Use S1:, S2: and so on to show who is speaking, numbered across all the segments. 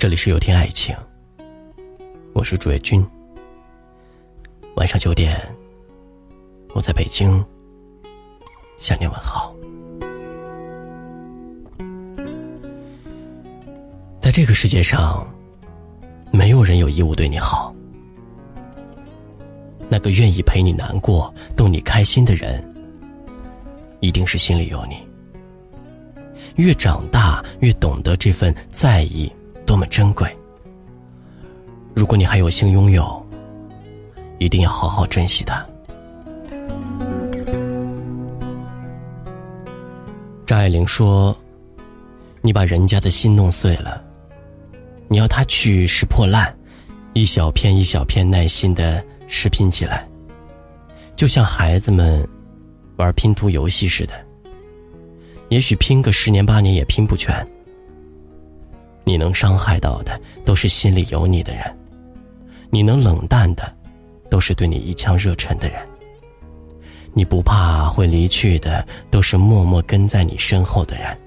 S1: 这里是有天爱情，我是主页君。晚上九点，我在北京向你问好。在这个世界上，没有人有义务对你好。那个愿意陪你难过、逗你开心的人，一定是心里有你。越长大，越懂得这份在意。多么珍贵！如果你还有幸拥有，一定要好好珍惜它。张爱玲说：“你把人家的心弄碎了，你要他去拾破烂，一小片一小片耐心的拾拼起来，就像孩子们玩拼图游戏似的。也许拼个十年八年也拼不全。”你能伤害到的，都是心里有你的人；你能冷淡的，都是对你一腔热忱的人。你不怕会离去的，都是默默跟在你身后的人。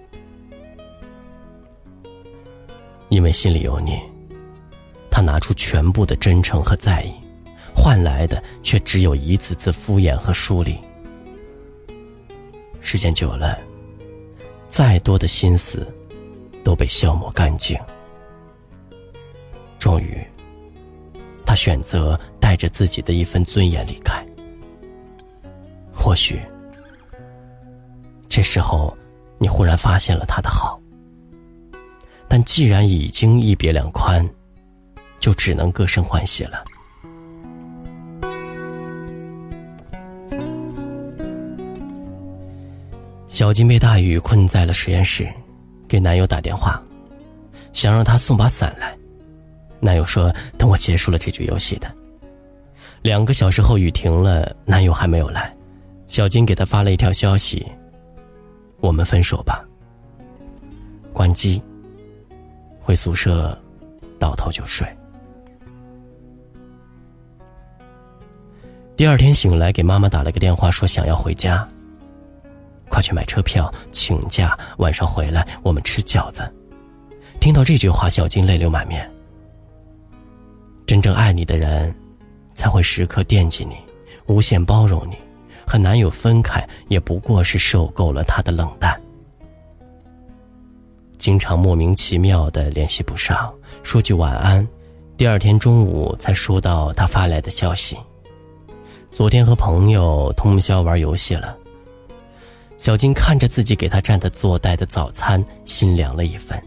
S1: 因为心里有你，他拿出全部的真诚和在意，换来的却只有一次次敷衍和疏离。时间久了，再多的心思。都被消磨干净。终于，他选择带着自己的一份尊严离开。或许，这时候你忽然发现了他的好。但既然已经一别两宽，就只能各生欢喜了。小金被大雨困在了实验室。给男友打电话，想让他送把伞来。男友说：“等我结束了这局游戏的。”两个小时后，雨停了，男友还没有来。小金给他发了一条消息：“我们分手吧。”关机。回宿舍，倒头就睡。第二天醒来，给妈妈打了个电话，说想要回家。快去买车票，请假，晚上回来我们吃饺子。听到这句话，小金泪流满面。真正爱你的人，才会时刻惦记你，无限包容你。和男友分开，也不过是受够了他的冷淡。经常莫名其妙的联系不上，说句晚安，第二天中午才收到他发来的消息。昨天和朋友通宵玩游戏了。小金看着自己给他蘸的做带的早餐，心凉了一分。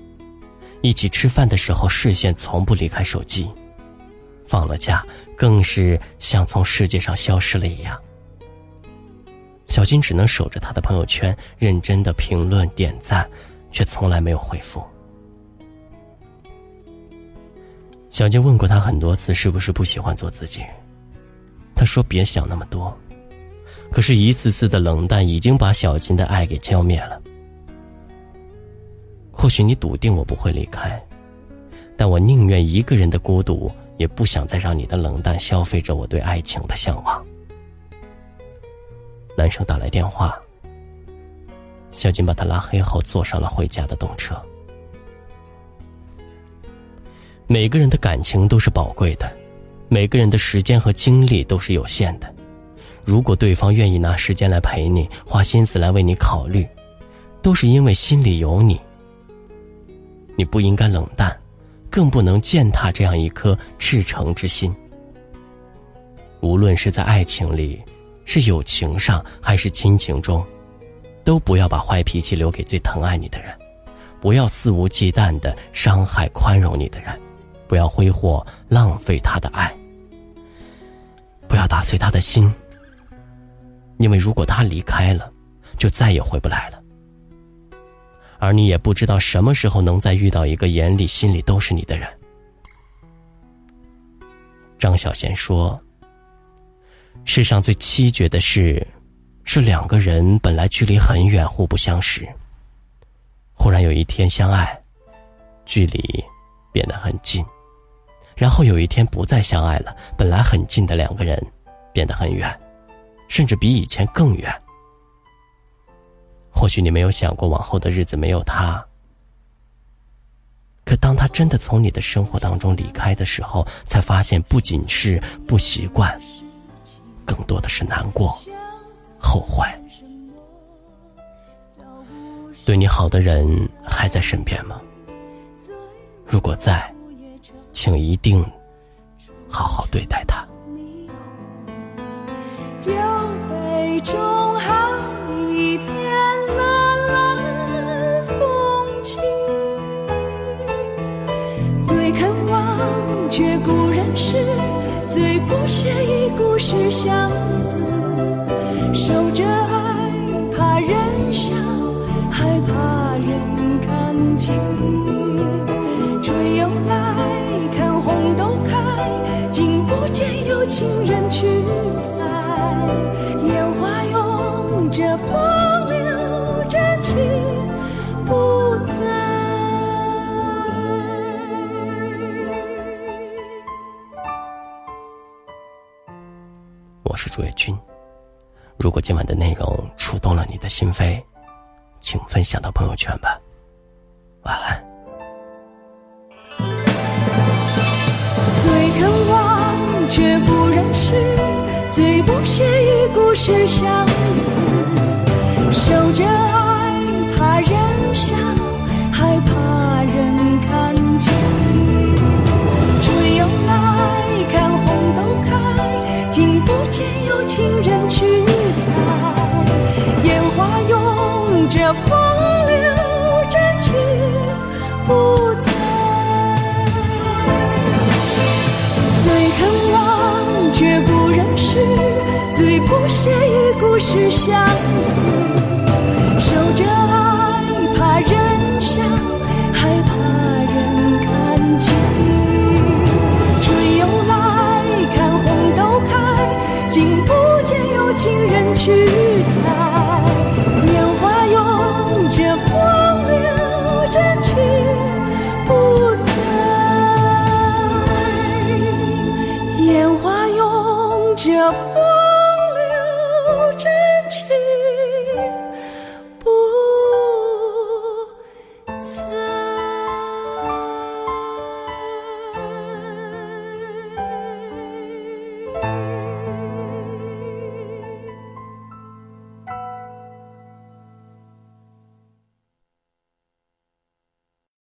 S1: 一起吃饭的时候，视线从不离开手机；放了假，更是像从世界上消失了一样。小金只能守着他的朋友圈，认真的评论点赞，却从来没有回复。小金问过他很多次，是不是不喜欢做自己？他说：“别想那么多。”可是，一次次的冷淡已经把小金的爱给浇灭了。或许你笃定我不会离开，但我宁愿一个人的孤独，也不想再让你的冷淡消费着我对爱情的向往。男生打来电话，小金把他拉黑后，坐上了回家的动车。每个人的感情都是宝贵的，每个人的时间和精力都是有限的。如果对方愿意拿时间来陪你，花心思来为你考虑，都是因为心里有你。你不应该冷淡，更不能践踏这样一颗赤诚之心。无论是在爱情里，是友情上，还是亲情中，都不要把坏脾气留给最疼爱你的人，不要肆无忌惮的伤害宽容你的人，不要挥霍浪费他的爱，不要打碎他的心。因为如果他离开了，就再也回不来了。而你也不知道什么时候能再遇到一个眼里心里都是你的人。张小娴说：“世上最凄绝的事，是两个人本来距离很远，互不相识，忽然有一天相爱，距离变得很近，然后有一天不再相爱了，本来很近的两个人，变得很远。”甚至比以前更远。或许你没有想过往后的日子没有他，可当他真的从你的生活当中离开的时候，才发现不仅是不习惯，更多的是难过、后悔。对你好的人还在身边吗？如果在，请一定好好对待他。
S2: 雨中好一片蓝蓝风景，最肯忘却故人诗，最不屑一顾是相思。守着爱，怕人笑，还怕人看清。春又来，看红豆开，竟不见有情人去拥着风流真情不在。
S1: 我是朱月君。如果今晚的内容触动了你的心扉，请分享到朋友圈吧。晚安。
S2: 最肯忘却不忍释。最不屑一顾是相思，守着爱，怕人笑，还怕人看清。春又来，看红豆开，竟不见有情人却不忍。最不屑一故事相思，守着爱，怕人笑，